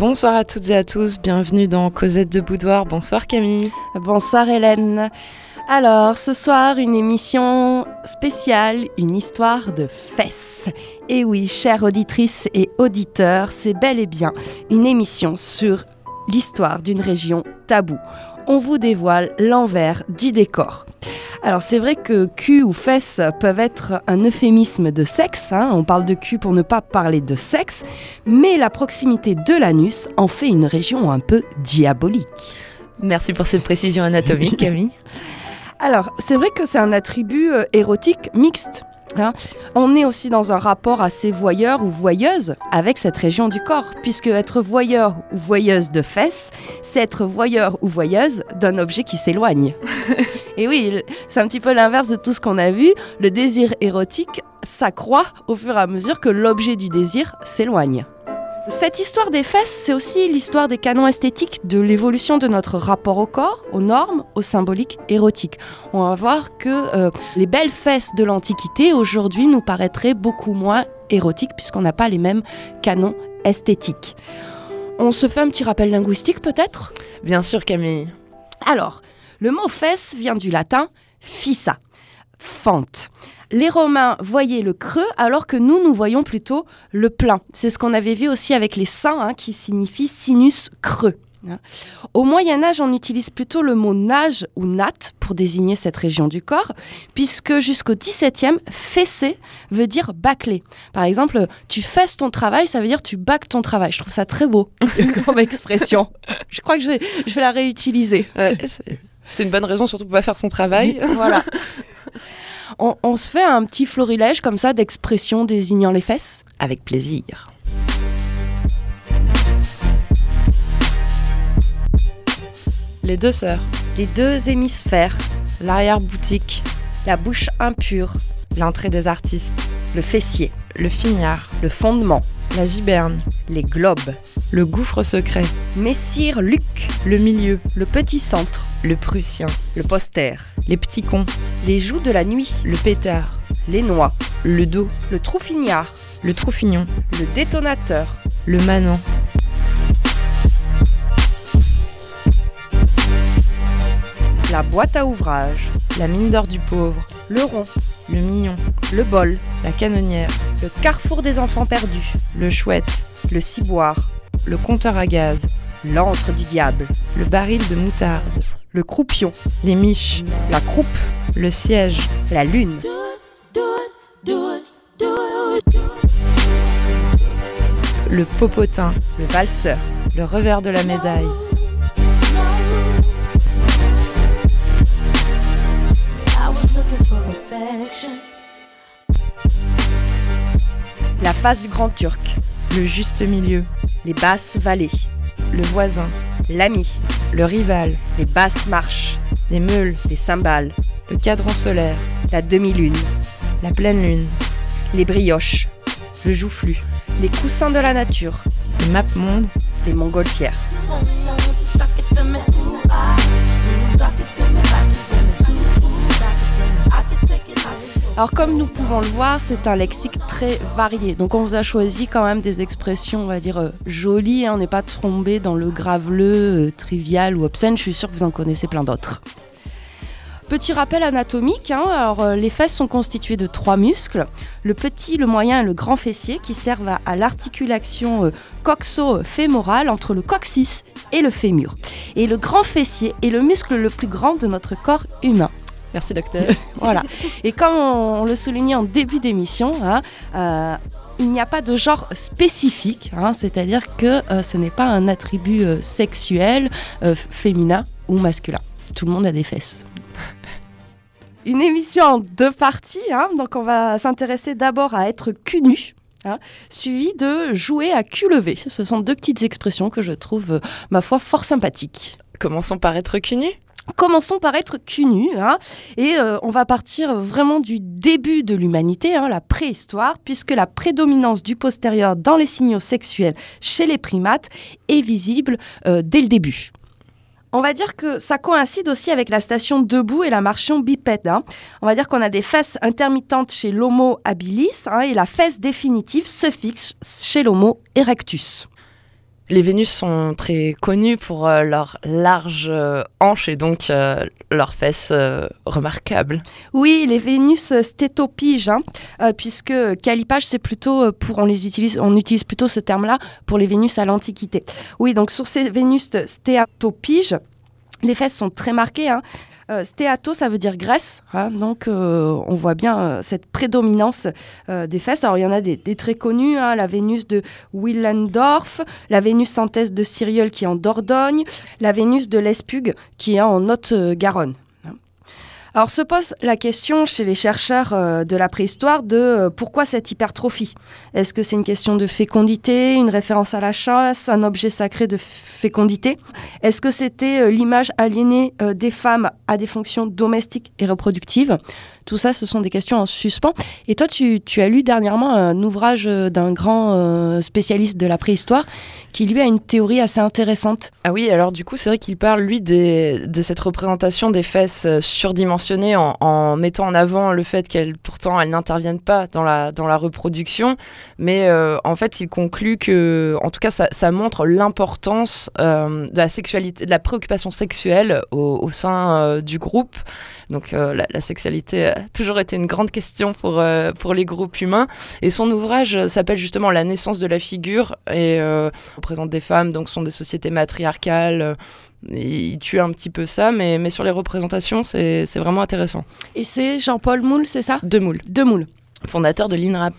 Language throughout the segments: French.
Bonsoir à toutes et à tous, bienvenue dans Cosette de Boudoir. Bonsoir Camille. Bonsoir Hélène. Alors, ce soir, une émission spéciale, une histoire de fesses. Et oui, chères auditrices et auditeurs, c'est bel et bien une émission sur l'histoire d'une région taboue. On vous dévoile l'envers du décor. Alors c'est vrai que cul ou fesses peuvent être un euphémisme de sexe, hein. on parle de cul pour ne pas parler de sexe, mais la proximité de l'anus en fait une région un peu diabolique. Merci pour cette précision anatomique Camille. Alors c'est vrai que c'est un attribut euh, érotique mixte. Hein. On est aussi dans un rapport assez voyeur ou voyeuse avec cette région du corps, puisque être voyeur ou voyeuse de fesses, c'est être voyeur ou voyeuse d'un objet qui s'éloigne. Et oui, c'est un petit peu l'inverse de tout ce qu'on a vu. Le désir érotique s'accroît au fur et à mesure que l'objet du désir s'éloigne. Cette histoire des fesses, c'est aussi l'histoire des canons esthétiques, de l'évolution de notre rapport au corps, aux normes, aux symboliques érotiques. On va voir que euh, les belles fesses de l'Antiquité, aujourd'hui, nous paraîtraient beaucoup moins érotiques, puisqu'on n'a pas les mêmes canons esthétiques. On se fait un petit rappel linguistique, peut-être? Bien sûr Camille. Alors, le mot fesse vient du latin fissa, fente les Romains voyaient le creux alors que nous, nous voyons plutôt le plein. C'est ce qu'on avait vu aussi avec les seins, hein, qui signifie sinus creux. Au Moyen Âge, on utilise plutôt le mot nage ou natte pour désigner cette région du corps, puisque jusqu'au XVIIe, fesser veut dire bâcler. Par exemple, tu fesses ton travail, ça veut dire tu bâcles ton travail. Je trouve ça très beau comme expression. Je crois que je vais, je vais la réutiliser. c'est une bonne raison, surtout pour pas faire son travail. voilà. On, se fait un petit florilège comme ça d'expressions désignant les fesses Avec plaisir. Les deux sœurs. Les deux hémisphères. L'arrière-boutique. La bouche impure. L'entrée des artistes. Le fessier. Le fignard. Le fondement. La giberne. Les globes. Le gouffre secret. Messire Luc. Le milieu. Le petit centre. Le prussien, le poster, les petits cons, les joues de la nuit, le pétard, les noix, le dos, le troufignard, le troufignon, le détonateur, le manant. La boîte à ouvrage, la mine d'or du pauvre, le rond, le mignon, le bol, la canonnière, le carrefour des enfants perdus, le chouette, le ciboire, le compteur à gaz, l'antre du diable, le baril de moutarde, le croupion, les miches, la croupe, le siège, la lune. Le popotin, le valseur, le revers de la médaille. La face du grand turc, le juste milieu, les basses vallées, le voisin, l'ami, le rival, les basses marches, les meules, les cymbales, le cadran solaire, la demi-lune, la pleine lune, les brioches, le joufflu, les coussins de la nature, les maps monde, les montgolfières. Alors comme nous pouvons le voir, c'est un lexique très varié. Donc on vous a choisi quand même des expressions, on va dire, euh, jolies. Hein. On n'est pas tombé dans le graveleux, euh, trivial ou obscène. Je suis sûre que vous en connaissez plein d'autres. Petit rappel anatomique, hein. euh, les fesses sont constituées de trois muscles, le petit, le moyen et le grand fessier qui servent à, l'articulation coxo-fémorale entre le coccyx et le fémur. Et le grand fessier est le muscle le plus grand de notre corps humain. Merci docteur. voilà. Et comme on, le soulignait en début d'émission, hein, euh, il n'y a pas de genre spécifique, hein, c'est-à-dire que euh, ce n'est pas un attribut euh, sexuel, féminin ou masculin. Tout le monde a des fesses. Une émission en deux parties, hein, donc on va s'intéresser d'abord à être cul nu. suivi de jouer à cul levé. Ce sont deux petites expressions que je trouve, ma foi, fort sympathiques. Commençons par être cul nu? Commençons par être cul hein, et euh, on va partir vraiment du début de l'humanité, hein, la préhistoire, puisque la prédominance du postérieur dans les signaux sexuels chez les primates est visible euh, dès le début. On va dire que ça coïncide aussi avec la station debout et la marchation bipède. Hein. On va dire qu'on a des fesses intermittentes chez l'Homo habilis et la fesse définitive se fixe chez l'Homo erectus. Les Vénus sont très connues pour euh, leurs larges euh, hanches et donc euh, leurs fesses remarquables. Oui, les Vénus stétopiges, hein, puisque calipage, c'est plutôt pour on les utilise, on utilise plutôt ce terme-là pour les Vénus à l'Antiquité. Oui, donc sur ces Vénus stéatopiges, les fesses sont très marquées. Hein. Euh, stéato, ça veut dire graisse. Hein. donc, euh, on voit bien euh, cette prédominance des fesses. Alors, il y en a des, très connus. Hein. la Vénus de Willendorf, la Vénus synthèse de Cyriol qui est en Dordogne, la Vénus de l'Espugue qui est en Haute-Garonne. Alors se pose la question chez les chercheurs euh, de la préhistoire de euh, pourquoi cette hypertrophie? Est-ce que c'est une question de fécondité, une référence à la chasse, un objet sacré de fécondité? Est-ce que c'était euh, l'image aliénée des femmes à des fonctions domestiques et reproductives? Tout ça, ce sont des questions en suspens. Et toi, tu, as lu dernièrement un ouvrage d'un grand spécialiste de la préhistoire qui, lui, a une théorie assez intéressante. Ah oui, alors du coup, c'est vrai qu'il parle, lui, de cette représentation des fesses surdimensionnées en, mettant en avant le fait qu'elles pourtant elles n'interviennent pas dans la, dans la reproduction, mais euh, en fait il conclut que, en tout cas ça, montre l'importance euh, de la sexualité, de la préoccupation sexuelle au, sein euh, du groupe. Donc la, sexualité a toujours été une grande question pour, pour les groupes humains. Et son ouvrage s'appelle justement La naissance de la figure et représente des femmes, donc sont des sociétés matriarcales il tue un petit peu ça, mais, mais sur les représentations, c'est vraiment intéressant. Et c'est Jean-Paul Moule, c'est ça? De Moule. De Moule. Fondateur de l'INRAP.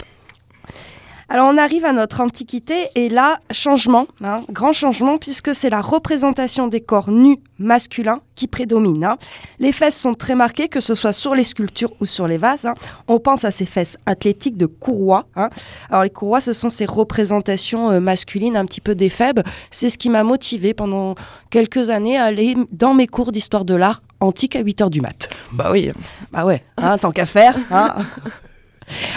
Alors on arrive à notre Antiquité et là, changement, hein, grand changement puisque c'est la représentation des corps nus masculins qui prédomine. Hein. Les fesses sont très marquées, que ce soit sur les sculptures ou sur les vases. Hein. On pense à ces fesses athlétiques de courroies. Alors les courroies, ce sont ces représentations euh, masculines un petit peu d'éphèbes. C'est ce qui m'a motivé pendant quelques années à aller dans mes cours d'histoire de l'art antique à 8 heures du mat. Bah oui. Bah ouais, tant qu'à faire.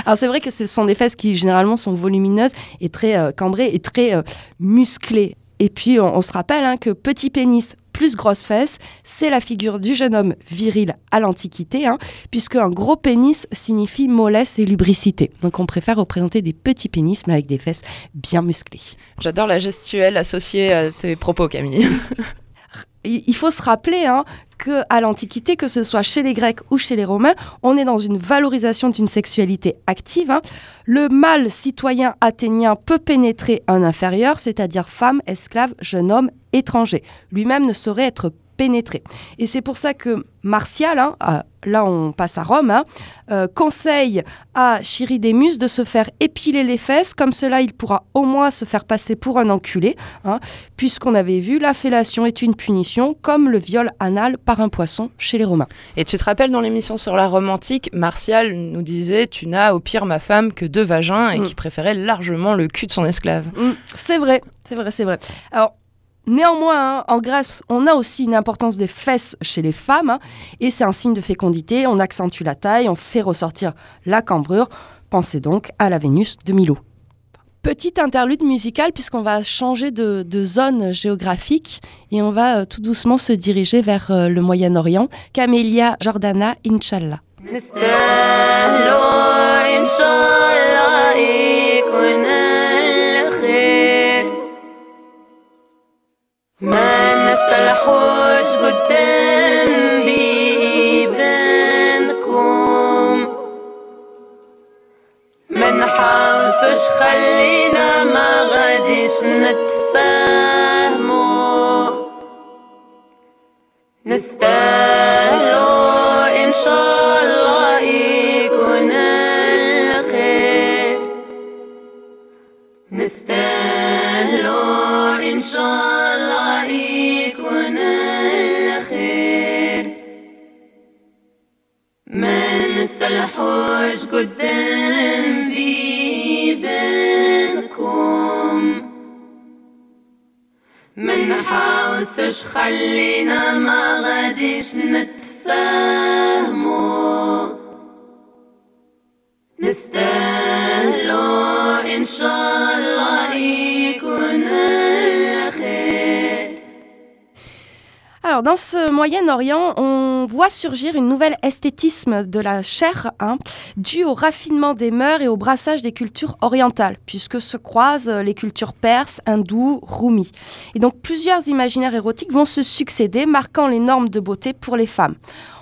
Alors c'est vrai que ce sont des fesses qui généralement sont volumineuses et très euh, cambrées et très euh, musclées. Et puis on, se rappelle hein, que petit pénis plus grosse fesse, c'est la figure du jeune homme viril à l'Antiquité, hein, puisque un gros pénis signifie mollesse et lubricité. Donc on préfère représenter des petits pénis mais avec des fesses bien musclées. J'adore la gestuelle associée à tes propos Camille. il faut se rappeler hein, qu'à l'Antiquité, que ce soit chez les Grecs ou chez les Romains, on est dans une valorisation d'une sexualité active. Hein. Le mâle citoyen athénien peut pénétrer un inférieur, c'est-à-dire femme, esclave, jeune homme, étranger. Lui-même ne saurait être Et c'est pour ça que Martial, hein, là on passe à Rome, hein, euh, conseille à Chiridémus de se faire épiler les fesses, comme cela il pourra au moins se faire passer pour un enculé, hein, puisqu'on avait vu la fellation est une punition, comme le viol anal par un poisson chez les Romains. Et tu te rappelles dans l'émission sur la Rome antique, Martial nous disait Tu n'as au pire ma femme que deux vagins et mm. qui préférait largement le cul de son esclave. Mm. c'est vrai, c'est vrai, c'est vrai. Alors, Néanmoins, hein, en Grèce, on a aussi une importance des fesses chez les femmes, hein, et c'est un signe de fécondité, on accentue la taille, on fait ressortir la cambrure. Pensez donc à la Vénus de Milo. Petite interlude musicale puisqu'on va changer de, zone géographique et on va euh, tout doucement se diriger vers euh, le Moyen-Orient. Camélia Jordana, Inch'Allah. ما نصلحوش قدام بيبانكم ما نحاوسوش خلينا ما غاديش نتفاهمو نستاهلو إن شاء الله يكون الخير. نستاهلو إن شاء الله الحوش قدام بيبانكم ما نحاوسش خلينا ما غاديش نتفاهمو نستاهلو ان شاء الله يكون الخير Alors dans ce Moyen-Orient, on on voit surgir une nouvelle esthétisme de la chair, hein, due au raffinement des mœurs et au brassage des cultures orientales, puisque se croisent euh, les cultures perses, hindoues, roumis. Et donc plusieurs imaginaires érotiques vont se succéder, marquant les normes de beauté pour les femmes.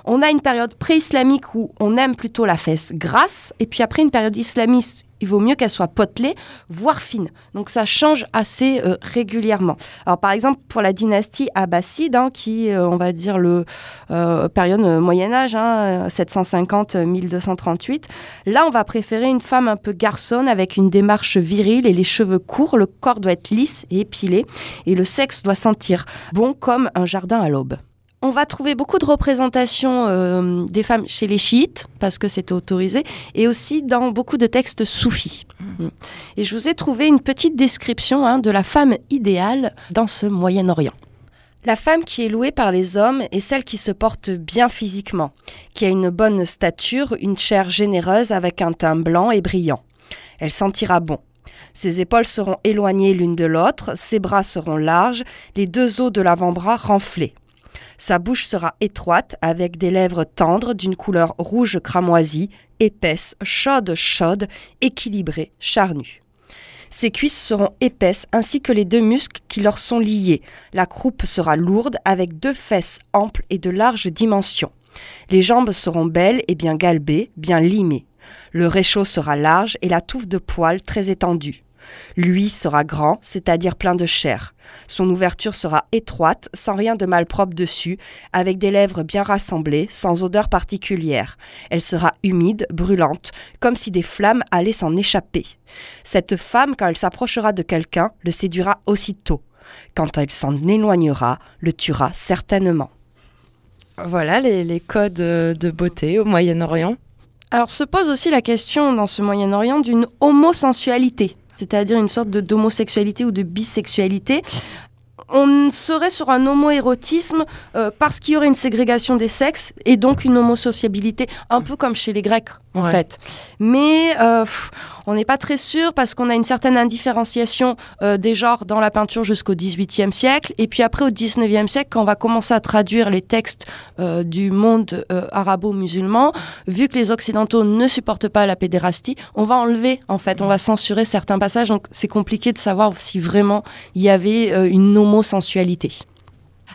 On a une période pré-islamique où on aime plutôt la fesse grasse, et puis après une période islamiste il vaut mieux qu'elle soit potelée, voire fine. Donc ça change assez euh, régulièrement. Alors par exemple pour la dynastie abbasside, hein, qui euh, on va dire le euh, période Moyen Âge, hein, 750-1238, là on va préférer une femme un peu garçonne avec une démarche virile et les cheveux courts, le corps doit être lisse et épilé et le sexe doit sentir bon comme un jardin à l'aube. On va trouver beaucoup de représentations euh, des femmes chez les chiites, parce que c'était autorisé, et aussi dans beaucoup de textes soufis. Mm. Et je vous ai trouvé une petite description hein, de la femme idéale dans ce Moyen-Orient. La femme qui est louée par les hommes est celle qui se porte bien physiquement, qui a une bonne stature, une chair généreuse avec un teint blanc et brillant. Elle sentira bon. Ses épaules seront éloignées l'une de l'autre, ses bras seront larges, les deux os de l'avant-bras renflés. Sa bouche sera étroite, avec des lèvres tendres d'une couleur rouge cramoisie, épaisse, chaude, chaude, équilibrée, charnue. Ses cuisses seront épaisses ainsi que les deux muscles qui leur sont liés. La croupe sera lourde avec deux fesses amples et de larges dimensions. Les jambes seront belles et bien galbées, bien limées. Le réchaud sera large et la touffe de poils très étendue. Lui sera grand, c'est-à-dire plein de chair. Son ouverture sera étroite, sans rien de malpropre dessus, avec des lèvres bien rassemblées, sans odeur particulière. Elle sera humide, brûlante, comme si des flammes allaient s'en échapper. Cette femme, quand elle s'approchera de quelqu'un, le séduira aussitôt. Quand elle s'en éloignera, le tuera certainement. Voilà les, codes euh, de beauté au Moyen-Orient. Alors se pose aussi la question dans ce Moyen-Orient d'une homosensualité c'est-à-dire une sorte d'homosexualité ou de bisexualité on serait sur un homoérotisme euh, parce qu'il y aurait une ségrégation des sexes et donc une homosociabilité, un peu comme chez les Grecs en fait. Mais euh, on n'est pas très sûr parce qu'on a une certaine indifférenciation euh, des genres dans la peinture jusqu'au XVIIIe siècle. Et puis après, au XIXe siècle, quand on va commencer à traduire les textes euh, du monde arabo-musulman, vu que les Occidentaux ne supportent pas la pédérastie, on va enlever, en fait, on va censurer certains passages. Donc c'est compliqué de savoir si vraiment il y avait une homosensualité.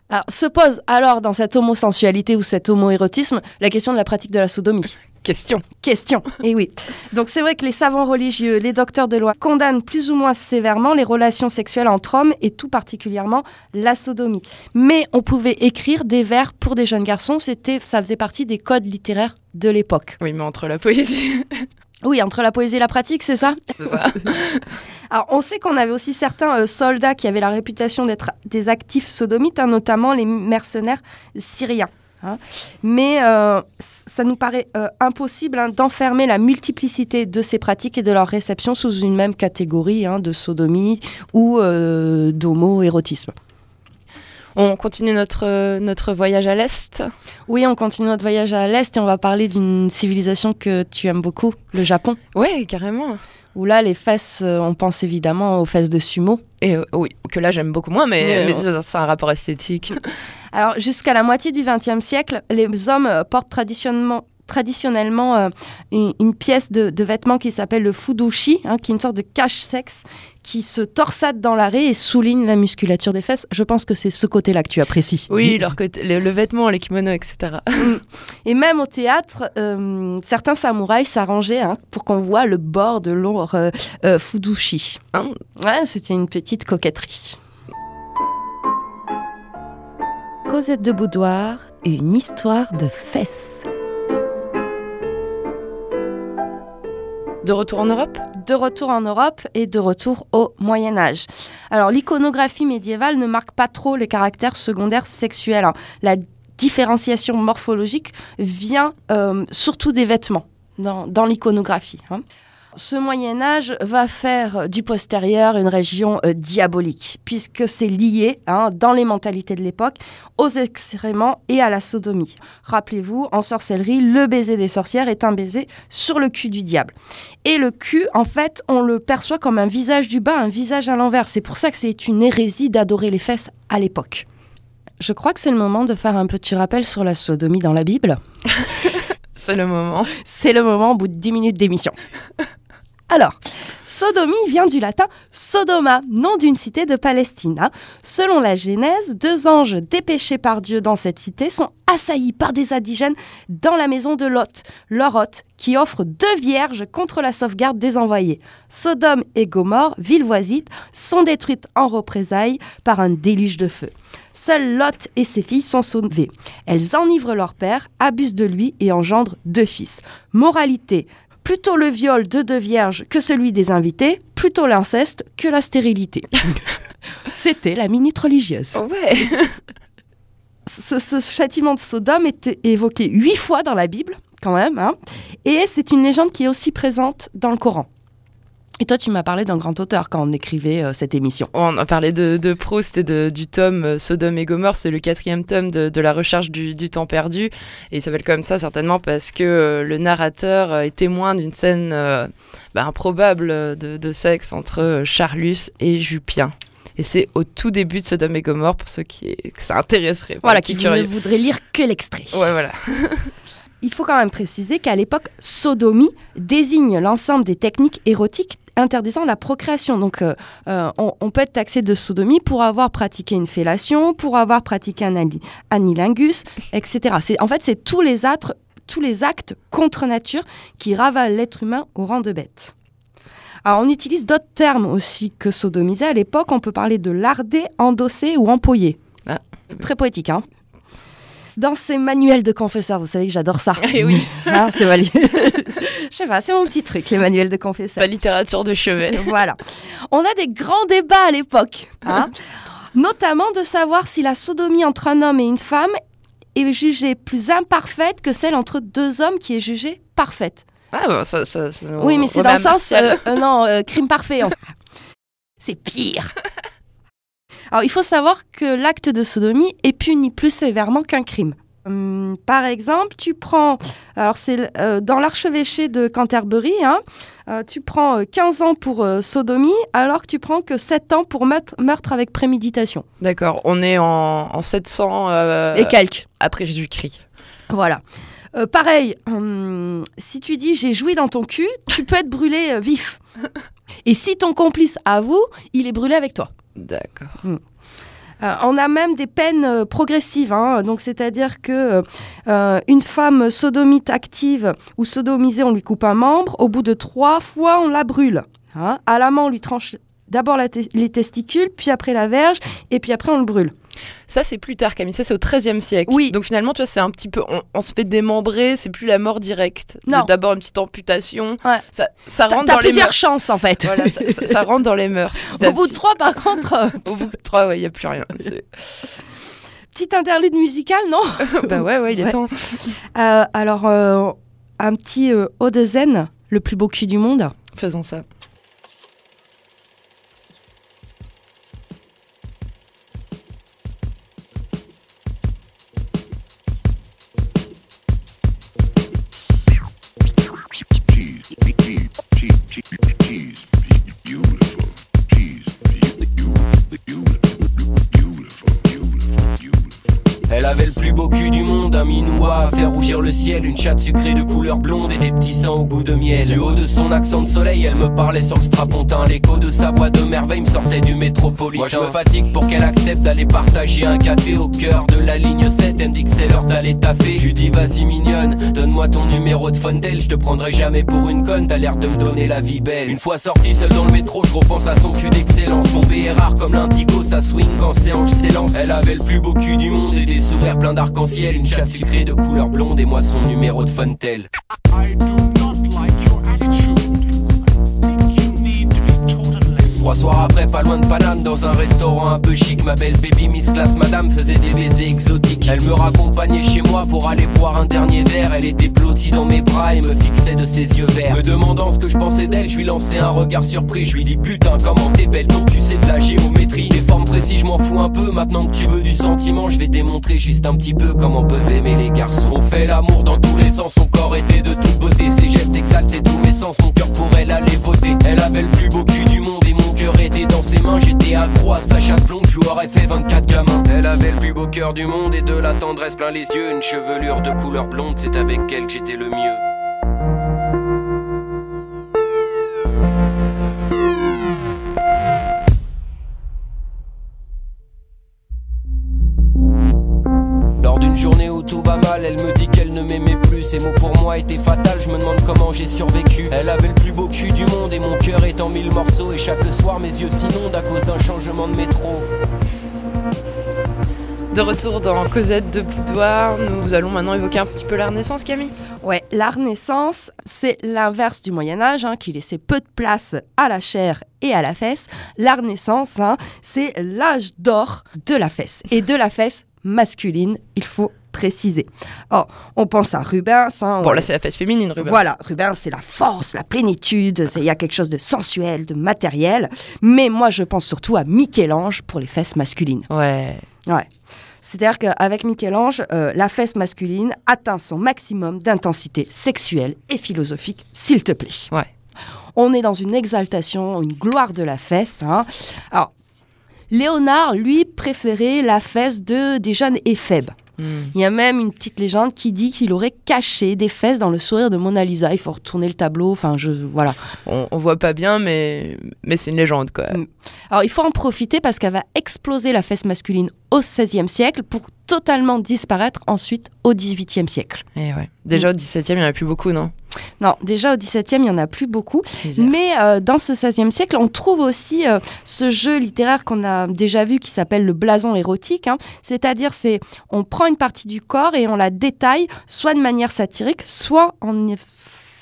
Alors, se pose alors dans cette homosensualité ou cet homoérotisme la question de la pratique de la sodomie. Question. Question, et eh oui. Donc c'est vrai que les savants religieux, les docteurs de loi condamnent plus ou moins sévèrement les relations sexuelles entre hommes et tout particulièrement la sodomie. Mais on pouvait écrire des vers pour des jeunes garçons, c'était, ça faisait partie des codes littéraires de l'époque. Oui, mais entre la poésie. Oui, entre la poésie et la pratique, c'est ça? C'est ça. Alors, on sait qu'on avait aussi certains euh, soldats qui avaient la réputation d'être des actifs sodomites, hein, notamment les mercenaires syriens. Hein. Mais euh, ça nous paraît euh, impossible hein, d'enfermer la multiplicité de ces pratiques et de leur réception sous une même catégorie hein, de sodomie ou euh, d'homo-érotisme. On continue notre, notre voyage à l'Est? Oui, on continue notre voyage à l'Est et on va parler d'une civilisation que tu aimes beaucoup, le Japon. Oui, carrément. Où là, les fesses, on pense évidemment aux fesses de sumo. Et oui, que là j'aime beaucoup moins, mais c'est un rapport esthétique. Alors, jusqu'à la moitié du XXe siècle, les hommes portent traditionnellement traditionnellement euh, une, pièce de, vêtement qui s'appelle le fudushi, hein, qui est une sorte de cache-sexe qui se torsade dans l'arrêt et souligne la musculature des fesses. Je pense que c'est ce côté-là que tu apprécies. Oui, leur côté, le, vêtement, les kimonos, etc. Mm. Et même au théâtre, euh, certains samouraïs s'arrangeaient hein, pour qu'on voit le bord de leur euh, fudushi. Hein ouais, C'était une petite coquetterie. Cosette de Boudoir, une histoire de fesses. De retour en Europe De retour en Europe et de retour au Moyen Âge. Alors l'iconographie médiévale ne marque pas trop les caractères secondaires sexuels. La différenciation morphologique vient euh, surtout des vêtements dans, l'iconographie. Hein ce Moyen Âge va faire du postérieur une région euh, diabolique, puisque c'est lié, hein, dans les mentalités de l'époque, aux excréments et à la sodomie. Rappelez-vous, en sorcellerie, le baiser des sorcières est un baiser sur le cul du diable. Et le cul, en fait, on le perçoit comme un visage du bas, un visage à l'envers. C'est pour ça que c'est une hérésie d'adorer les fesses à l'époque. Je crois que c'est le moment de faire un petit rappel sur la sodomie dans la Bible. C'est le moment. C'est le moment au bout de 10 minutes d'émission. Alors, sodomie vient du latin Sodoma, nom d'une cité de Palestine. hein. Selon la Genèse, deux anges dépêchés par Dieu dans cette cité sont assaillis par des indigènes dans la maison de Lot, leur hôte, qui offre deux vierges contre la sauvegarde des envoyés. Sodome et Gomorre, villes voisines, sont détruites en représailles par un déluge de feu. Seuls Lot et ses filles sont sauvées. Elles enivrent leur père, abusent de lui et engendrent deux fils. Moralité, plutôt le viol de deux vierges que celui des invités, plutôt l'inceste que la stérilité. C'était la minute religieuse. Ouais. Ce, ce châtiment de Sodome est évoqué huit fois dans la Bible, quand même, hein, et c'est une légende qui est aussi présente dans le Coran. Et toi, tu m'as parlé d'un grand auteur quand on écrivait euh, cette émission. On a parlé de, de Proust et de- du tome euh, Sodome et Gomorre, c'est le quatrième tome de, de la recherche du, du temps perdu. Et il s'appelle comme ça certainement parce que euh, le narrateur est témoin d'une scène euh, bah, improbable de, sexe entre Charlus et Jupien. Et c'est au tout début de Sodome et Gomorre pour ceux qui que ça intéresserait. Voilà, qui ne voudraient lire que l'extrait. Ouais, voilà. Il faut quand même préciser qu'à l'époque, sodomie désigne l'ensemble des techniques érotiques interdisant la procréation. Donc, euh, euh, on, on peut être taxé de sodomie pour avoir pratiqué une fellation, pour avoir pratiqué un ani- anilingus, etc. En fait, c'est tous les, actes, tous les actes contre nature qui ravalent l'être humain au rang de bête. Alors, on utilise d'autres termes aussi que sodomiser. À l'époque, on peut parler de larder, endosser ou employer. Ah. Très poétique, hein dans ces manuels de confesseurs, vous savez que j'adore ça. Eh oui. Hein, c'est ma li- Je sais pas, c'est mon petit truc, les manuels de confesseurs. La littérature de chevet. voilà. On a des grands débats à l'époque, hein, notamment de savoir si la sodomie entre un homme et une femme est jugée plus imparfaite que celle entre deux hommes qui est jugée parfaite. Ah, bon, ça, ça, oui, mais c'est dans le sens, euh, euh, non, euh, crime parfait. en fait. C'est pire. Alors, il faut savoir que l'acte de sodomie est puni plus sévèrement qu'un crime. Hum, par exemple, tu prends, alors c'est euh, dans l'archevêché de Canterbury, hein, euh, tu prends euh, 15 ans pour euh, sodomie, alors que tu prends que 7 ans pour meurtre, meurtre avec préméditation. D'accord, on est en, en 700 euh, Et quelques. après Jésus-Christ. Voilà. Euh, pareil, hum, si tu dis j'ai joui dans ton cul, tu peux être brûlé euh, vif. Et si ton complice avoue, il est brûlé avec toi. D'accord. Euh, on a même des peines euh, progressives, hein. donc c'est-à-dire que euh, une femme sodomite active ou sodomisée, on lui coupe un membre. Au bout de trois fois, on la brûle. hein. À l'amant, on lui tranche d'abord les testicules, puis après la verge, et puis après on le brûle. Ça, c'est plus tard, Camille. Ça, c'est au XIIIe siècle. Oui. Donc finalement, tu vois, c'est un petit peu. On, on se fait démembrer, c'est plus la mort directe. Non. D'abord une petite amputation. Ouais. Ça, ça rentre dans les plusieurs chances en fait. Voilà, ça, ça- ça rentre dans les mœurs. Au bout de trois, par contre, Au bout de trois, ouais, il n'y a plus rien. Petite interlude musicale, non bah ouais, ouais, il est Ouais. temps. Euh, Alors, euh, un petit euh, eau de zen, le plus beau cul du monde. Faisons ça. Blonde et des petits seins au goût de miel. Du haut de son accent de soleil, elle me parlait sur le strapontin. L'écho de sa voix de merveille me sortait du métropolitain. Moi je me fatigue pour qu'elle accepte d'aller partager un café au cœur de la ligne 7. Elle me dit que c'est l'heure d'aller taffer. Je lui dis vas-y mignonne, donne-moi ton numéro de Fontel, je te prendrai jamais pour une conne, t'as l'air de me donner la vie belle. Une fois sorti seul dans le métro, je repense à son cul d'excellence. Tombé est rare comme l'indigo, ça swing quand ses hanches s'élancent. Elle avait le plus beau cul du monde et des sourires pleins d'arc-en-ciel. Une chatte sucrée de couleur blonde et moi son numéro de Fontel. I do not Trois soirs après, pas loin de Paname, dans un restaurant un peu chic, ma belle baby Miss Class Madame faisait des baisers exotiques. Elle me raccompagnait chez moi pour aller boire un dernier verre. Elle était blottie dans mes bras et me fixait de ses yeux verts. Me demandant ce que je pensais d'elle, je lui lançais un regard surpris. Je lui dis putain, comment t'es belle, donc tu sais de la géométrie. Des formes précises, je m'en fous un peu. Maintenant que tu veux du sentiment, je vais démontrer juste un petit peu comment peuvent aimer les garçons. On fait l'amour dans tous les sens, son corps était de toute beauté. Ses gestes exaltaient tous mes sens, mon cœur pour elle allait voter. Elle avait le plus beau cul du monde cœur était dans ses mains, j'étais à sa chatte blonde, je lui aurais fait 24 gamins. Elle avait le plus beau cœur du monde et de la tendresse plein les yeux, une chevelure de couleur blonde, c'est avec elle que j'étais le mieux. Lors d'une journée où tout va mal, elle me dit qu'elle. Ces mots pour moi étaient fatals, je me demande comment j'ai survécu. Elle avait le plus beau cul du monde et mon cœur est en mille morceaux. Et chaque soir, mes yeux s'inondent à cause d'un changement de métro. De retour dans Cosette de Boudoir, nous allons maintenant évoquer un petit peu la Renaissance, Camille. Ouais, la Renaissance, c'est l'inverse du Moyen Âge, hein, qui laissait peu de place à la chair et à la fesse. La Renaissance, hein, c'est l'âge d'or de la fesse et de la fesse masculine, il faut préciser. Oh, on pense à Rubens. hein, Bon, là, c'est la fesse féminine, Rubens. Voilà, Rubens, c'est la force, la plénitude, il y a quelque chose de sensuel, de matériel. Mais moi, je pense surtout à Michel-Ange pour les fesses masculines. Ouais. Ouais. C'est-à-dire qu'avec Michel-Ange, euh, la fesse masculine atteint son maximum d'intensité sexuelle et philosophique, s'il te plaît. Ouais. On est dans une exaltation, une gloire de la fesse. hein. Alors, Léonard, lui, préférait la fesse de, des jeunes éphèbes. Hmm. Il y a même une petite légende qui dit qu'il aurait caché des fesses dans le sourire de Mona Lisa. Il faut retourner le tableau. Enfin, je voilà. On, on voit pas bien, mais, mais c'est une légende, quoi. Mm. Alors, il faut en profiter parce qu'elle va exploser la fesse masculine au XVIe siècle pour totalement disparaître ensuite au XVIIIe siècle. Et ouais. Déjà, au 17 e il n'y en a plus beaucoup, non? Non, déjà au XVIIe, il n'y en a plus beaucoup. Mais euh, dans ce XVIe siècle, on trouve aussi euh, ce jeu littéraire qu'on a déjà vu qui s'appelle le blason érotique. hein. C'est-à-dire, c'est on prend une partie du corps et on la détaille, soit de manière satirique, soit en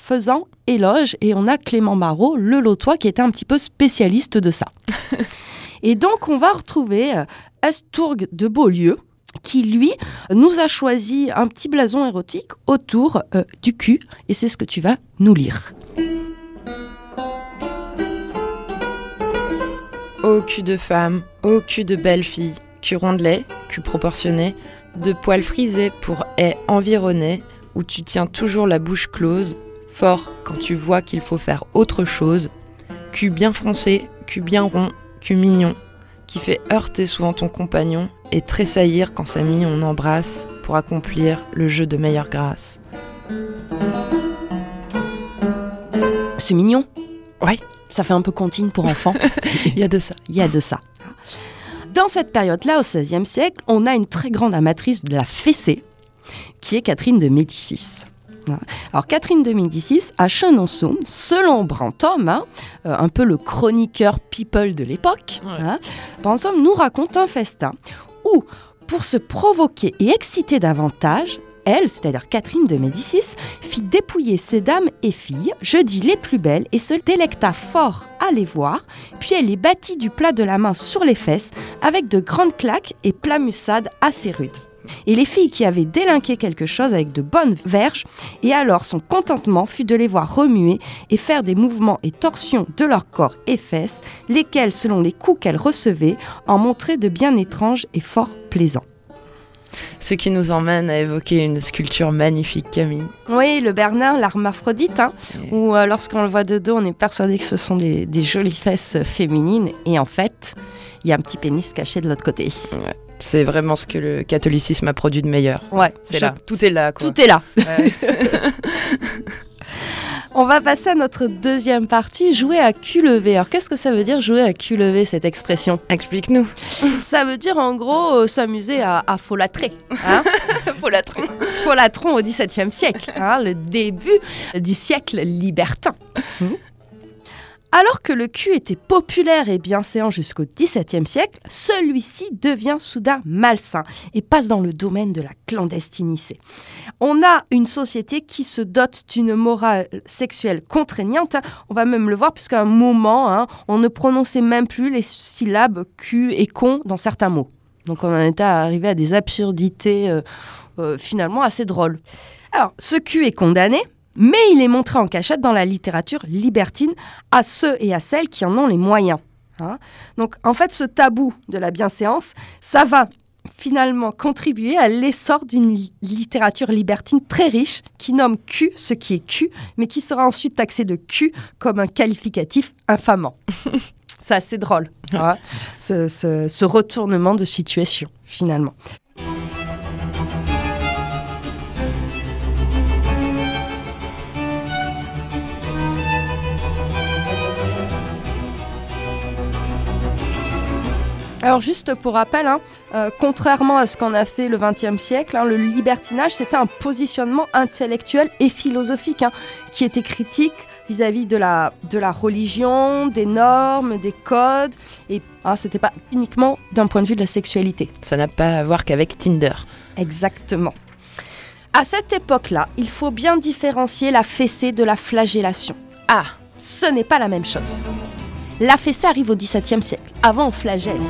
faisant éloge. Et on a Clément Marot, le lotois, qui était un petit peu spécialiste de ça. et donc, on va retrouver euh, Asturg de Beaulieu qui lui nous a choisi un petit blason érotique autour euh, du cul et c'est ce que tu vas nous lire. Ô cul de femme, ô cul de belle fille, cul rondelet, cul proportionné, de poils frisés pour haies environnées, où tu tiens toujours la bouche close, fort quand tu vois qu'il faut faire autre chose, cul bien froncé, cul bien rond, cul mignon, qui fait heurter souvent ton compagnon et tressaillir quand sa mie on embrasse pour accomplir le jeu de meilleure grâce. C'est mignon Ouais. Ça fait un peu comptine pour enfants. Il y a de ça. Il y a de ça. Dans cette période-là, au XVIe siècle, on a une très grande amatrice de la fessée, qui est Catherine de Médicis. Alors Catherine de Médicis, à Chenonceau, selon Brantôme, hein, euh, un peu le chroniqueur people de l'époque, Ouais. hein, Brantôme nous raconte un festin où, pour se provoquer et exciter davantage, elle, c'est-à-dire Catherine de Médicis, fit dépouiller ses dames et filles, je dis les plus belles, et se délecta fort à les voir, puis elle les battit du plat de la main sur les fesses avec de grandes claques et plamussades assez rudes. Et les filles qui avaient délinqué quelque chose avec de bonnes verges, et alors son contentement fut de les voir remuer et faire des mouvements et torsions de leur corps et fesses, lesquels, selon les coups qu'elles recevaient, en montraient de bien étranges et fort plaisants. Ce qui nous emmène à évoquer une sculpture magnifique, Camille. Oui, le Bernin, l'hermaphrodite, hein, où euh, lorsqu'on le voit de dos, on est persuadé que ce sont des, des jolies fesses féminines, et en fait, il y a un petit pénis caché de l'autre côté. C'est vraiment ce que le catholicisme a produit de meilleur. Ouais, C'est là, tout est là. Quoi. Tout est là. Ouais. On va passer à notre deuxième partie, jouer à cul levé. Alors qu'est-ce que ça veut dire jouer à cul levé, cette expression? Explique-nous. Ça veut dire en gros euh, s'amuser à, à folâtrer. Hein? Faut la tronc. Folâtron au XVIIe siècle, hein, le début du siècle libertin. Alors que le cul était populaire et bienséant jusqu'au XVIIe siècle, celui-ci devient soudain malsain et passe dans le domaine de la clandestinité. On a une société qui se dote d'une morale sexuelle contraignante. On va même le voir puisqu'à un moment, hein, on ne prononçait même plus les syllabes cul et con dans certains mots. Donc on en était arrivé à des absurdités euh, euh, finalement assez drôles. Alors, ce cul est condamné, mais il est montré en cachette dans la littérature libertine à ceux et à celles qui en ont les moyens. hein. Donc, en fait, ce tabou de la bienséance, ça va finalement contribuer à l'essor d'une li- littérature libertine très riche qui nomme cul ce qui est cul, mais qui sera ensuite taxé de cul comme un qualificatif infamant. C'est assez drôle, hein, ce retournement de situation, finalement. Alors juste pour rappel, hein, euh, contrairement à ce qu'on a fait le XXe siècle, hein, le libertinage c'était un positionnement intellectuel et philosophique hein, qui était critique vis-à-vis de la, de la religion, des normes, des codes, et c'était pas uniquement d'un point de vue de la sexualité. Ça n'a pas à voir qu'avec Tinder. Exactement. À cette époque-là, il faut bien différencier la fessée de la flagellation. Ah, Ce n'est pas la même chose. La fessée arrive au XVIIe siècle. Avant, on flagelle.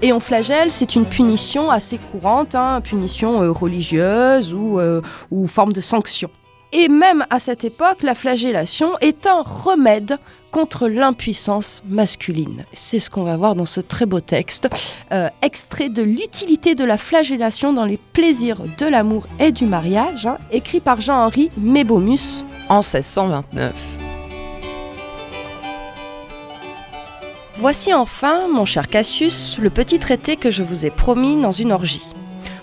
Et on flagelle, c'est une punition assez courante, hein, punition euh, religieuse euh, ou forme de sanction. Et même à cette époque, la flagellation est un remède contre l'impuissance masculine. C'est ce qu'on va voir dans ce très beau texte, euh, extrait de l'utilité de la flagellation dans les plaisirs de l'amour et du mariage, hein, écrit par Jean-Henri Mébomus. en 1629. Voici enfin, mon cher Cassius, le petit traité que je vous ai promis dans une orgie.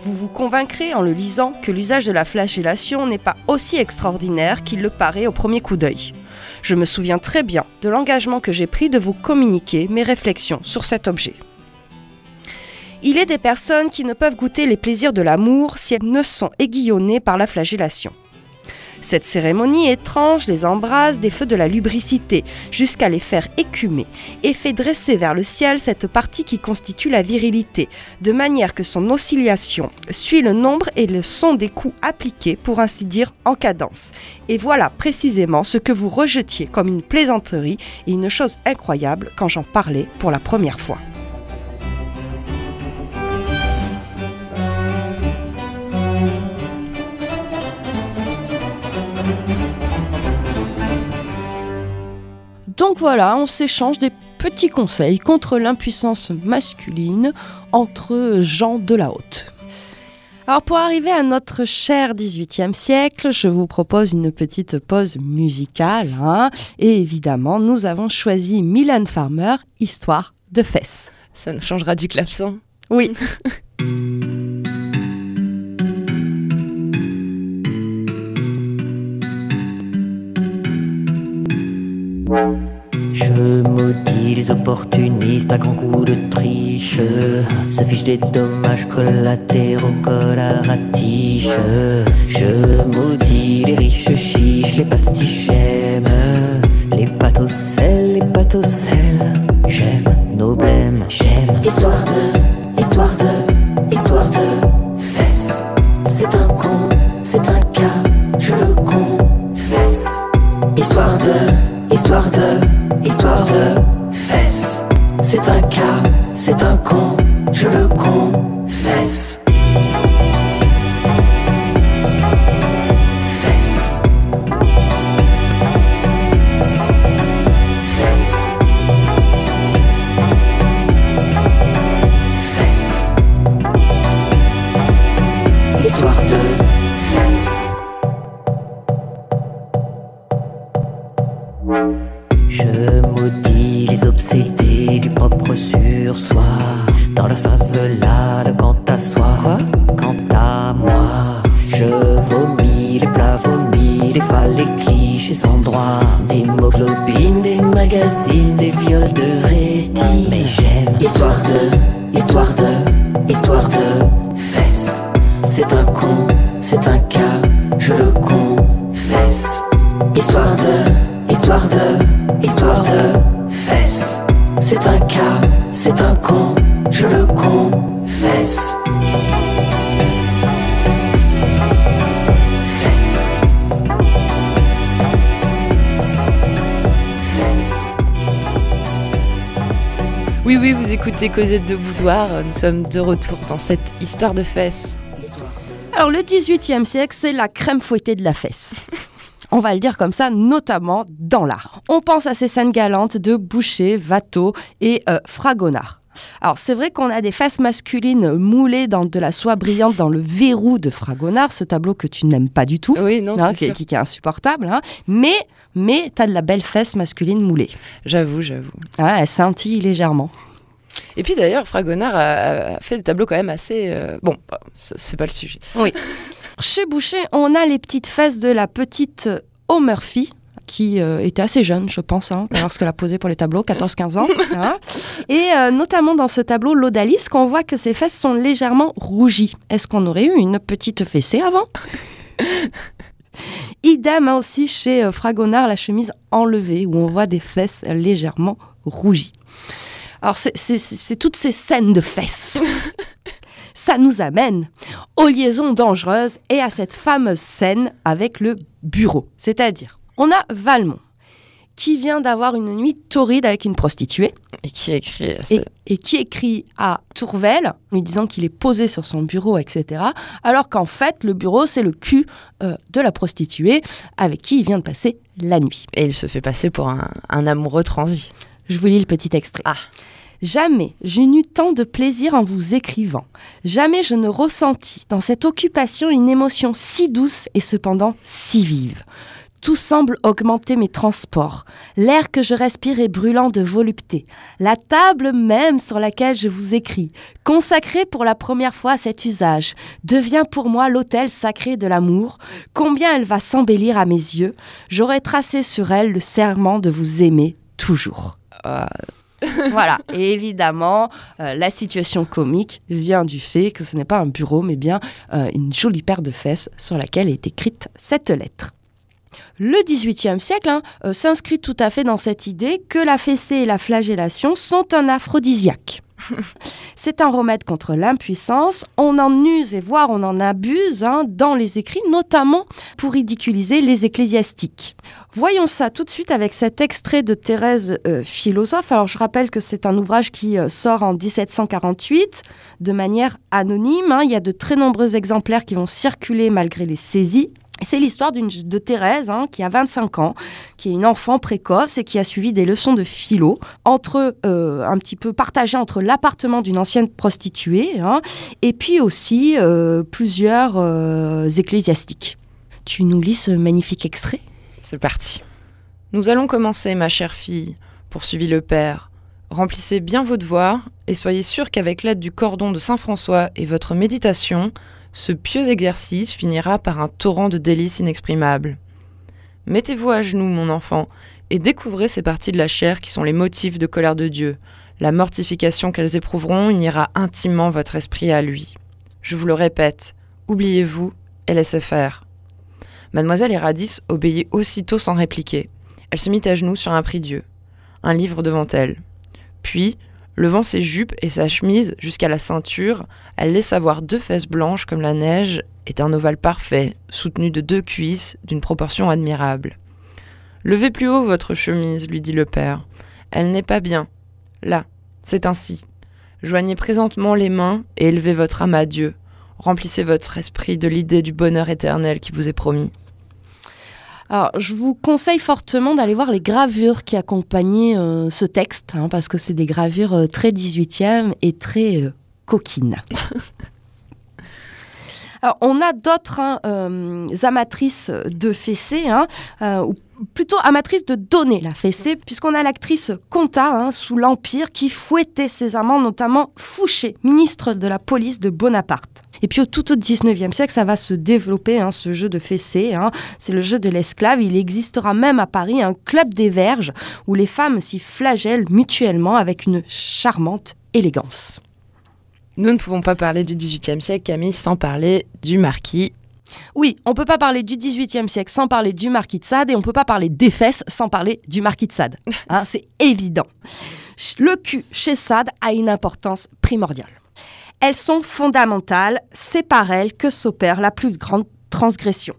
Vous vous convaincrez en le lisant que l'usage de la flagellation n'est pas aussi extraordinaire qu'il le paraît au premier coup d'œil. Je me souviens très bien de l'engagement que j'ai pris de vous communiquer mes réflexions sur cet objet. Il est des personnes qui ne peuvent goûter les plaisirs de l'amour si elles ne sont aiguillonnées par la flagellation. Cette cérémonie étrange les embrase des feux de la lubricité jusqu'à les faire écumer et fait dresser vers le ciel cette partie qui constitue la virilité, de manière que son oscillation suit le nombre et le son des coups appliqués, pour ainsi dire, en cadence. Et voilà précisément ce que vous rejetiez comme une plaisanterie et une chose incroyable quand j'en parlais pour la première fois. Donc voilà, on s'échange des petits conseils contre l'impuissance masculine entre gens de la haute. Alors pour arriver à notre cher 18e siècle, je vous propose une petite pause musicale. hein. Et évidemment, nous avons choisi Milan Farmer, Histoire de fesses. Ça nous changera du clavecin. Oui. les opportunistes à grands coups de triche. Se fiche des dommages collatéraux col à ratiche. Je maudis les riches chiches, les pastiches j'aime Les sel, les pâtes Histoire de, histoire de, histoire de fesses C'est un con, c'est un cas Je le confesse Histoire de, histoire de, histoire de fesses. C'est un cas, c'est un con, je le confesse. Oui, oui, vous écoutez Cosette de Boudoir. Nous sommes de retour dans cette histoire de fesses. Alors le 18e siècle, c'est la crème fouettée de la fesse. On va le dire comme ça, notamment dans l'art. On pense à ces scènes galantes de Boucher, Watteau et euh, Fragonard. Alors c'est vrai qu'on a des fesses masculines moulées dans de la soie brillante dans le verrou de Fragonard, ce tableau que tu n'aimes pas du tout, Oui, non, hein, qui, sûr. qui- qui est insupportable. hein. Mais mais t'as de la belle fesse masculine moulée. J'avoue, j'avoue. Ah, elle scintille légèrement. Et puis d'ailleurs, Fragonard a, fait des tableaux quand même assez. euh, Bon, bah, c'est pas le sujet. Chez Boucher, on a les petites fesses de la petite O. Murphy, qui euh, était assez jeune, je pense, hein, lorsqu'elle a posé pour les tableaux, 14-15 ans. hein. Et euh, notamment dans ce tableau, l'Odalis, qu'on voit que ses fesses sont légèrement rougies. Est-ce qu'on aurait eu une petite fessée avant? Idem hein, aussi chez Fragonard, la chemise enlevée, où on voit des fesses légèrement rougies. Alors, c'est- toutes ces scènes de fesses. Ça nous amène aux liaisons dangereuses et à cette fameuse scène avec le bureau. C'est-à-dire, on a Valmont qui vient d'avoir une nuit torride avec une prostituée Et qui écrit. et, et qui écrit à Tourvel lui disant qu'il est posé sur son bureau, etc. Alors qu'en fait, le bureau, c'est le cul euh, de la prostituée avec qui il vient de passer la nuit. Et il se fait passer pour un, un amoureux transi. Je vous lis le petit extrait. Ah. Jamais je n'eus tant de plaisir en vous écrivant. Jamais je ne ressentis dans cette occupation une émotion si douce et cependant si vive. Tout semble augmenter mes transports. L'air que je respire est brûlant de volupté. La table même sur laquelle je vous écris, consacrée pour la première fois à cet usage, devient pour moi l'autel sacré de l'amour. Combien elle va s'embellir à mes yeux. J'aurais tracé sur elle le serment de vous aimer toujours. Ah, Voilà, évidemment, euh, la situation comique vient du fait que ce n'est pas un bureau, mais bien euh, une jolie paire de fesses sur laquelle est écrite cette lettre. Le XVIIIe siècle hein, euh, s'inscrit tout à fait dans cette idée que la fessée et la flagellation sont un aphrodisiaque. C'est un remède contre l'impuissance. On en use et voire on en abuse hein, dans les écrits, notamment pour ridiculiser les ecclésiastiques. Voyons ça tout de suite avec cet extrait de Thérèse euh, philosophe. Alors je rappelle que c'est un ouvrage qui euh, sort en 1748 de manière anonyme. hein. Il y a de très nombreux exemplaires qui vont circuler malgré les saisies. C'est l'histoire de Thérèse hein, qui a 25 ans, qui est une enfant précoce et qui a suivi des leçons de philo, entre euh, un petit peu partagées entre l'appartement d'une ancienne prostituée hein, et puis aussi euh, plusieurs euh, ecclésiastiques. Tu nous lis ce magnifique extrait? C'est parti. Nous allons commencer, ma chère fille, poursuivit le père. Remplissez bien vos devoirs et soyez sûrs qu'avec l'aide du cordon de Saint François et votre méditation, ce pieux exercice finira par un torrent de délices inexprimables. Mettez-vous à genoux, mon enfant, et découvrez ces parties de la chair qui sont les motifs de colère de Dieu. La mortification qu'elles éprouveront unira intimement votre esprit à lui. Je vous le répète, oubliez-vous et laissez faire. Mademoiselle Héradis obéit aussitôt sans répliquer. Elle se mit à genoux sur un prie-dieu, un livre devant elle. Puis, levant ses jupes et sa chemise jusqu'à la ceinture, elle laissa voir deux fesses blanches comme la neige et un ovale parfait, soutenu de deux cuisses d'une proportion admirable. Levez plus haut votre chemise, lui dit le père. Elle n'est pas bien. Là, c'est ainsi. Joignez présentement les mains et élevez votre âme à Dieu. Remplissez votre esprit de l'idée du bonheur éternel qui vous est promis. Alors, je vous conseille fortement d'aller voir les gravures qui accompagnaient euh, ce texte, hein, parce que c'est des gravures euh, très 18e et très euh, coquines. On a d'autres hein, euh, amatrices de fessée, hein, euh, ou plutôt amatrices de donner la fessée, puisqu'on a l'actrice Conta hein, sous l'Empire qui fouettait ses amants, notamment Fouché, ministre de la police de Bonaparte. Et puis au tout au 19e siècle, ça va se développer, ce jeu de fessée. hein. C'est le jeu de l'esclave. Il existera même à Paris un club des verges où les femmes s'y flagellent mutuellement avec une charmante élégance. Nous ne pouvons pas parler du XVIIIe siècle, Camille, sans parler du marquis. Oui, on peut pas parler du XVIIIe siècle sans parler du marquis de Sade et on peut pas parler des fesses sans parler du marquis de Sade. Hein, c'est évident. Le cul chez Sade a une importance primordiale. Elles sont fondamentales, c'est par elles que s'opère la plus grande transgression.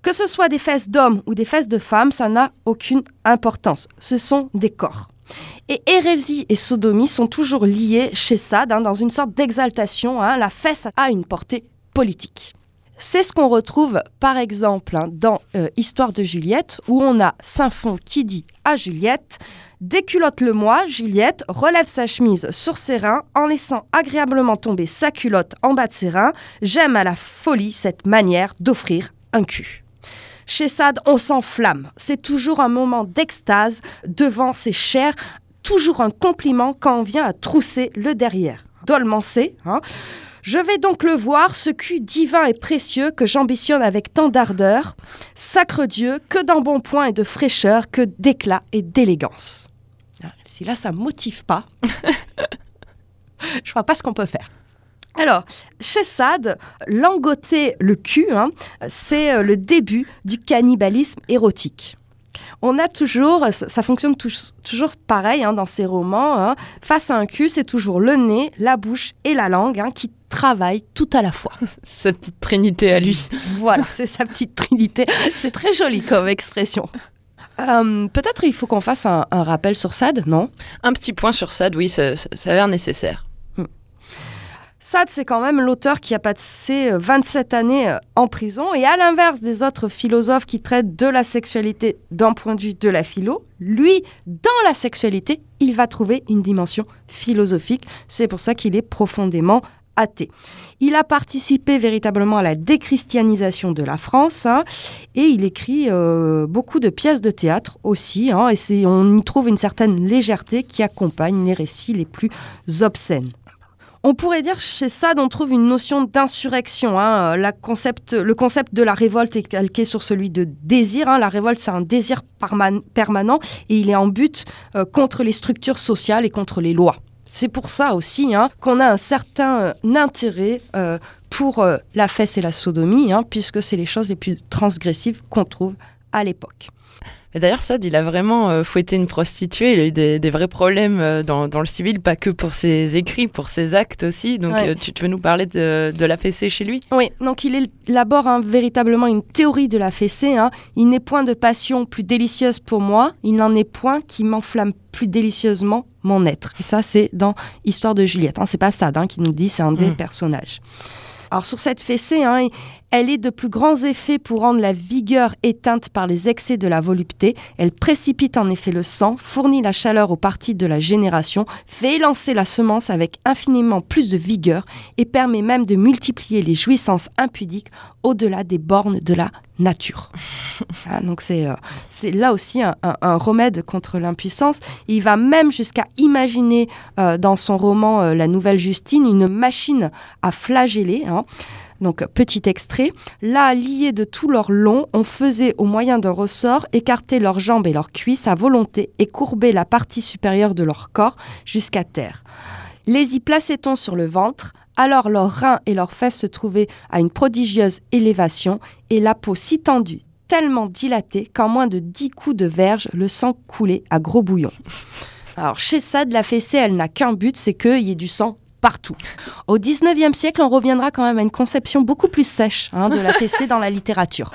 Que ce soit des fesses d'hommes ou des fesses de femmes, ça n'a aucune importance. Ce sont des corps. Et hérésie et sodomie sont toujours liées chez Sade, hein, dans une sorte d'exaltation. hein. la fesse a une portée politique. C'est ce qu'on retrouve par exemple hein, dans euh, Histoire de Juliette, où on a Saint-Fond qui dit à Juliette Déculotte-le-moi, Juliette relève sa chemise sur ses reins en laissant agréablement tomber sa culotte en bas de ses reins. J'aime à la folie cette manière d'offrir un cul. Chez Sade, on s'enflamme. C'est toujours un moment d'extase devant ses chairs, toujours un compliment quand on vient à trousser le derrière. Dolmancé, hein. Je vais donc le voir, ce cul divin et précieux que j'ambitionne avec tant d'ardeur. Sacre Dieu, que d'embonpoint et de fraîcheur, que d'éclat et d'élégance. Ah, Si là, ça ne motive pas, je vois pas ce qu'on peut faire. Alors, chez Sade, langoter le cul, hein, c'est euh, le début du cannibalisme érotique. On a toujours, ça, fonctionne toujours pareil hein, dans ces romans. hein. Face à un cul, c'est toujours le nez, la bouche et la langue qui travaillent tout à la fois. Cette petite trinité à lui. Voilà, c'est sa petite trinité. C'est très joli comme expression. Euh, Peut-être il faut qu'on fasse un, un rappel sur Sade, non? Un petit point sur Sade, oui, ça, ça- ça a l'air nécessaire. Sade, c'est quand même l'auteur qui a passé euh, 27 années euh, en prison. Et à l'inverse des autres philosophes qui traitent de la sexualité d'un point de vue de la philo, lui, dans la sexualité, il va trouver une dimension philosophique. C'est pour ça qu'il est profondément athée. Il a participé véritablement à la déchristianisation de la France hein, et il écrit euh, beaucoup de pièces de théâtre aussi. hein, et on y trouve une certaine légèreté qui accompagne les récits les plus obscènes. On pourrait dire chez Sade, on trouve une notion d'insurrection. hein. Le concept de la révolte est calqué sur celui de désir. hein. La révolte, c'est un désir permanent et il est en but euh, contre les structures sociales et contre les lois. C'est pour ça aussi hein, qu'on a un certain euh, intérêt euh, pour la fesse et la sodomie, puisque c'est les choses les plus transgressives qu'on trouve à l'époque. D'ailleurs, Sade, il a vraiment euh, fouetté une prostituée. Il a eu des, des vrais problèmes euh, dans, dans le civil, pas que pour ses écrits, pour ses actes aussi. Donc, Ouais. euh, tu, tu veux nous parler de, de la fessée chez lui? Oui, donc il élabore hein, véritablement une théorie de la fessée. hein. Il n'est point de passion plus délicieuse pour moi, il n'en est point qui m'enflamme plus délicieusement mon être. Et ça, c'est dans Histoire de Juliette. Hein. C'est pas Sade hein, qui nous dit, c'est un des Mm. personnages. Alors sur cette fessée, hein, elle est de plus grands effets pour rendre la vigueur éteinte par les excès de la volupté. Elle précipite en effet le sang, fournit la chaleur aux parties de la génération, fait élancer la semence avec infiniment plus de vigueur et permet même de multiplier les jouissances impudiques au-delà des bornes de la nature. Ah, donc c'est euh, c'est là aussi un, un- un remède contre l'impuissance. Il va même jusqu'à imaginer euh, dans son roman euh, La Nouvelle Justine une machine à flageller. hein. Donc, petit extrait. Là, liés de tout leur long, on faisait au moyen d'un ressort écarter leurs jambes et leurs cuisses à volonté et courber la partie supérieure de leur corps jusqu'à terre. Les y plaçait-on sur le ventre, alors leurs reins et leurs fesses se trouvaient à une prodigieuse élévation et la peau si tendue, tellement dilatée qu'en moins de dix coups de verge, le sang coulait à gros bouillon. Alors chez Sade, la fessée, elle n'a qu'un but, c'est qu'il y ait du sang partout. Au 19e siècle, on reviendra quand même à une conception beaucoup plus sèche hein, de la fessée dans la littérature.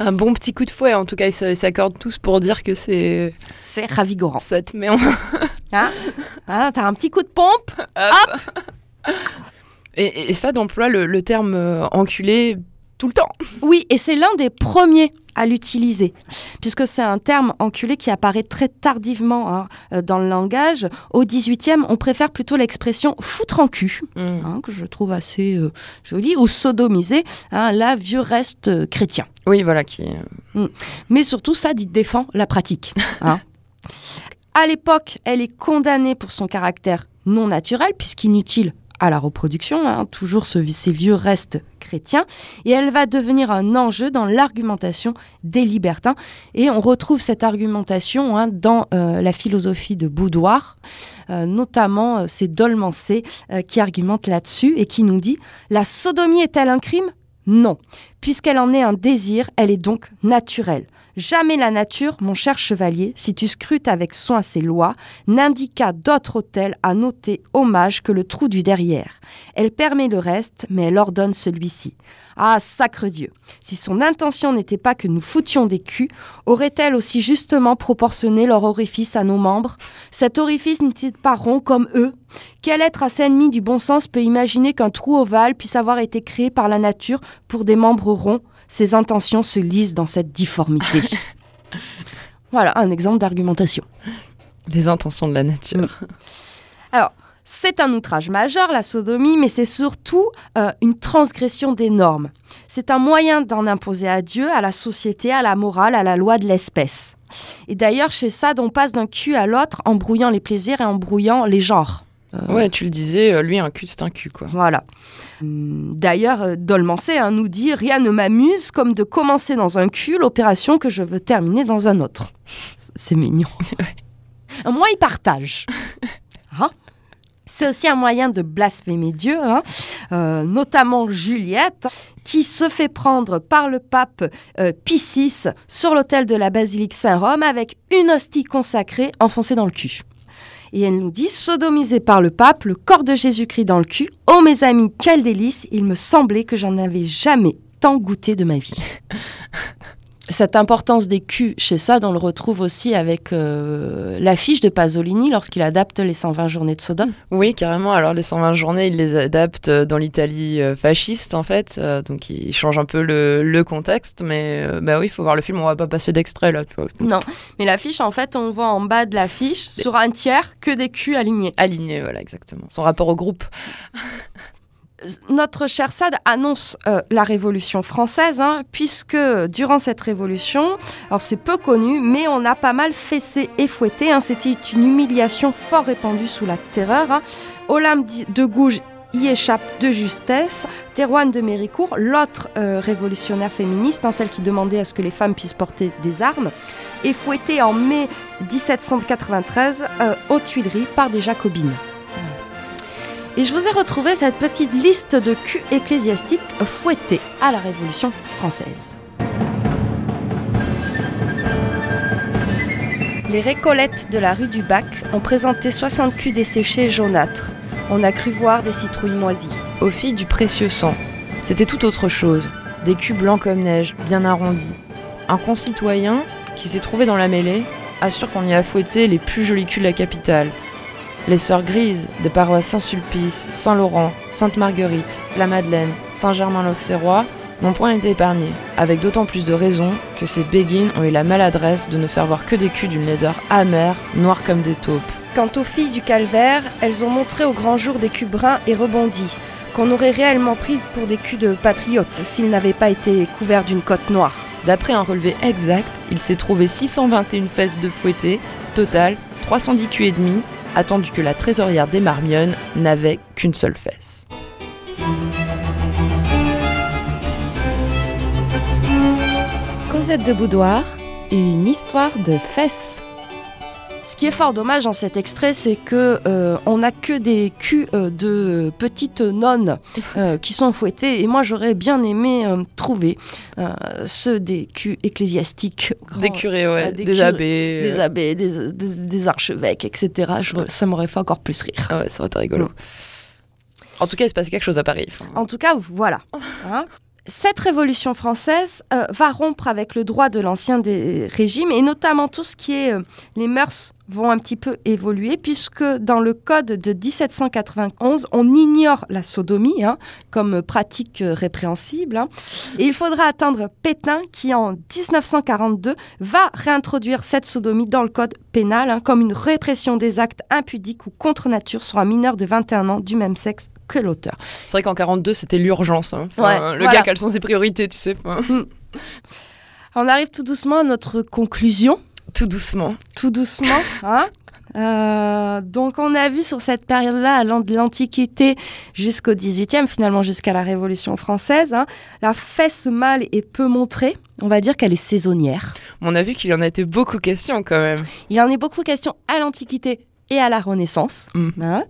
Un bon petit coup de fouet, en tout cas, ils s'accordent tous pour dire que c'est. C'est ravigorant. Ça te met en. Hein Hein, T'as un petit coup de pompe Et, et Sade emploie le, le terme euh, enculé tout le temps. Oui, et c'est l'un des premiers à l'utiliser, puisque c'est un terme enculé qui apparaît très tardivement hein, euh, dans le langage. Au 18e, on préfère plutôt l'expression foutre en cul, hein, que je trouve assez euh, jolie, ou sodomiser, hein, là, vieux reste euh, chrétien. Oui, voilà, qui. euh, Mais surtout, ça, il défend la pratique. à l'époque, elle est condamnée pour son caractère non naturel, puisqu'inutile à la reproduction, hein, toujours ce- ces vieux restes chrétiens, et elle va devenir un enjeu dans l'argumentation des libertins. Et on retrouve cette argumentation hein, dans euh, la philosophie de Boudoir, euh, notamment euh, c'est Dolmancé euh, qui argumente là-dessus et qui nous dit La sodomie est-elle un crime? Non. Puisqu'elle en est un désir, elle est donc naturelle. Jamais la nature, mon cher chevalier, si tu scrutes avec soin ses lois, n'indiqua d'autre autel à noter hommage que le trou du derrière. Elle permet le reste, mais elle ordonne celui-ci. Ah, sacre Dieu Si son intention n'était pas que nous foutions des culs, aurait-elle aussi justement proportionné leur orifice à nos membres? Cet orifice n'était pas rond comme eux? Quel être assez ennemi du bon sens peut imaginer qu'un trou ovale puisse avoir été créé par la nature pour des membres Ses intentions se lisent dans cette difformité. voilà un exemple d'argumentation. Les intentions de la nature. C'est un outrage majeur, la sodomie, mais c'est surtout euh, une transgression des normes. C'est un moyen d'en imposer à Dieu, à la société, à la morale, à la loi de l'espèce. Et d'ailleurs, chez Sade, on passe d'un cul à l'autre en brouillant les plaisirs et en brouillant les genres. Euh, Ouais, tu le disais, euh, lui, un cul, c'est un cul, quoi. Voilà. Hum, D'ailleurs, euh, Dolmancé hein, nous dit Rien ne m'amuse comme de commencer dans un cul l'opération que je veux terminer dans un autre. C'est mignon. Moi, il partage. Hein? C'est aussi un moyen de blasphémer Dieu, hein. Euh, notamment Juliette, qui se fait prendre par le pape euh, Pie VI sur l'autel de la basilique Saint-Rome avec une hostie consacrée enfoncée dans le cul. Et elle nous dit, sodomisé par le pape, le corps de Jésus-Christ dans le cul. Oh mes amis, quel délice Il me semblait que j'en avais jamais tant goûté de ma vie. Cette importance des culs chez Sade, on le retrouve aussi avec euh, l'affiche de Pasolini lorsqu'il adapte les 120 journées de Sodome. Oui, carrément. Alors, les 120 journées, il les adapte euh, dans l'Italie euh, fasciste, en fait. Euh, donc, il change un peu le, le contexte. Mais bah oui, il faut voir le film. On va pas passer d'extrait, là. Tu vois. Non, mais l'affiche, en fait, on voit en bas de l'affiche, sur un tiers, que des culs alignés. Aligné, voilà, exactement. Son rapport au groupe. notre cher Sade annonce euh, la Révolution française, hein, puisque durant cette révolution, alors c'est peu connu, mais on a pas mal fessé et fouetté. hein, C'était une humiliation fort répandue sous la terreur. Hein. Olympe de Gouges y échappe de justesse. Théroigne de Méricourt, l'autre euh, révolutionnaire féministe, hein, celle qui demandait à ce que les femmes puissent porter des armes, est fouettée en mai 1793 euh, aux Tuileries par des jacobines. Et je vous ai retrouvé cette petite liste de culs ecclésiastiques fouettés à la Révolution française. Les récollettes de la rue du Bac ont présenté 60 culs desséchés jaunâtres. On a cru voir des citrouilles moisies. Aux filles du précieux sang. C'était tout autre chose. Des culs blancs comme neige, bien arrondis. Un concitoyen, qui s'est trouvé dans la mêlée, assure qu'on y a fouetté les plus jolis culs de la capitale. Les sœurs grises des paroisses Saint-Sulpice, Saint-Laurent, Sainte-Marguerite, la Madeleine, Saint-Germain-l'Auxerrois n'ont point été épargnés, avec d'autant plus de raison que ces béguines ont eu la maladresse de ne faire voir que des culs d'une laideur amère, noire comme des taupes. Quant aux filles du calvaire, elles ont montré au grand jour des culs bruns et rebondis, qu'on aurait réellement pris pour des culs de patriotes s'ils n'avaient pas été couverts d'une cotte noire. D'après un relevé exact, il s'est trouvé 621 fesses de fouettés, total 310 culs et demi, attendu que la trésorière des Marmionnes n'avait qu'une seule fesse. Cosette de Boudoir, une histoire de fesses. Ce qui est fort dommage dans cet extrait, c'est que euh, on n'a que des culs euh, de petites nonnes euh, qui sont fouettées. Et moi, j'aurais bien aimé euh, trouver ceux des culs ecclésiastiques, Des curés, ouais, Ah, des abbés. des abbés, des, des- des archevêques, etc. Je- ça m'aurait fait encore plus rire. Ah ouais, ça aurait été rigolo. En tout cas, il se passe quelque chose à Paris. En tout cas, voilà. Hein. Cette révolution française euh, va rompre avec le droit de l'ancien des régimes et notamment tout ce qui est euh, les mœurs vont un petit peu évoluer puisque dans le code de 1791, on ignore la sodomie hein, comme pratique euh, répréhensible. hein. Et il faudra attendre Pétain qui en 1942 va réintroduire cette sodomie dans le code pénal hein, comme une répression des actes impudiques ou contre nature sur un mineur de 21 ans du même sexe que l'auteur. C'est vrai qu'en 42, c'était l'urgence. Enfin, Ouais, le voilà. gars, quelles sont ses priorités, tu sais. enfin, On arrive tout doucement à notre conclusion. Tout doucement. Tout doucement. hein. Euh, donc on a vu sur cette période-là, allant de l'Antiquité jusqu'au XVIIIe, finalement jusqu'à la Révolution française, hein, la fesse mâle est peu montrée. On va dire qu'elle est saisonnière. On a vu qu'il y en a été beaucoup question quand même. Il y en est beaucoup question à l'Antiquité et à la Renaissance. Mm. hein.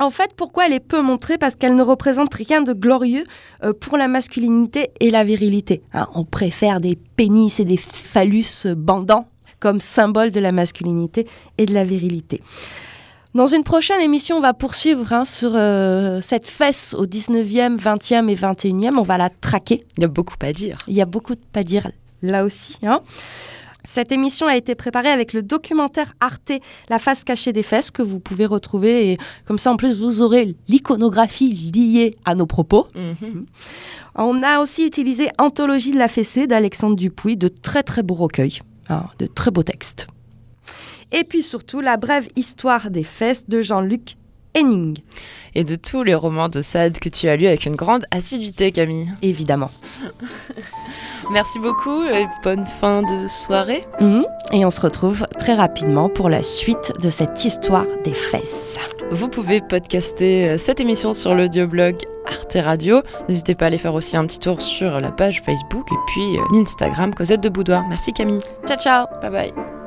En fait, pourquoi elle est peu montrée? Parce qu'elle ne représente rien de glorieux euh, pour la masculinité et la virilité. on préfère des pénis et des phallus bandants comme symbole de la masculinité et de la virilité. Dans une prochaine émission, on va poursuivre hein, sur euh, cette fesse au 19e, 20e et 21e. On va la traquer. Il y a beaucoup à dire. Il y a beaucoup de pas dire là aussi. hein. Cette émission a été préparée avec le documentaire Arte La face cachée des fesses que vous pouvez retrouver et comme ça en plus vous aurez l'iconographie liée à nos propos. Mhm. On a aussi utilisé Anthologie de la fessée d'Alexandre Dupuis, de très très beaux recueils, hein, de très beaux textes. Et puis surtout la brève histoire des fesses de Jean-Luc Henning, Et de tous les romans de Sade que tu as lus avec une grande assiduité, Camille. évidemment. Merci beaucoup et bonne fin de soirée. Mhm. Et on se retrouve très rapidement pour la suite de cette histoire des fesses. Vous pouvez podcaster euh, cette émission sur l'audioblog Arte Radio. N'hésitez pas à aller faire aussi un petit tour sur la page Facebook et puis euh, l'Instagram Cosette de Boudoir. Merci Camille. Ciao ciao Bye bye.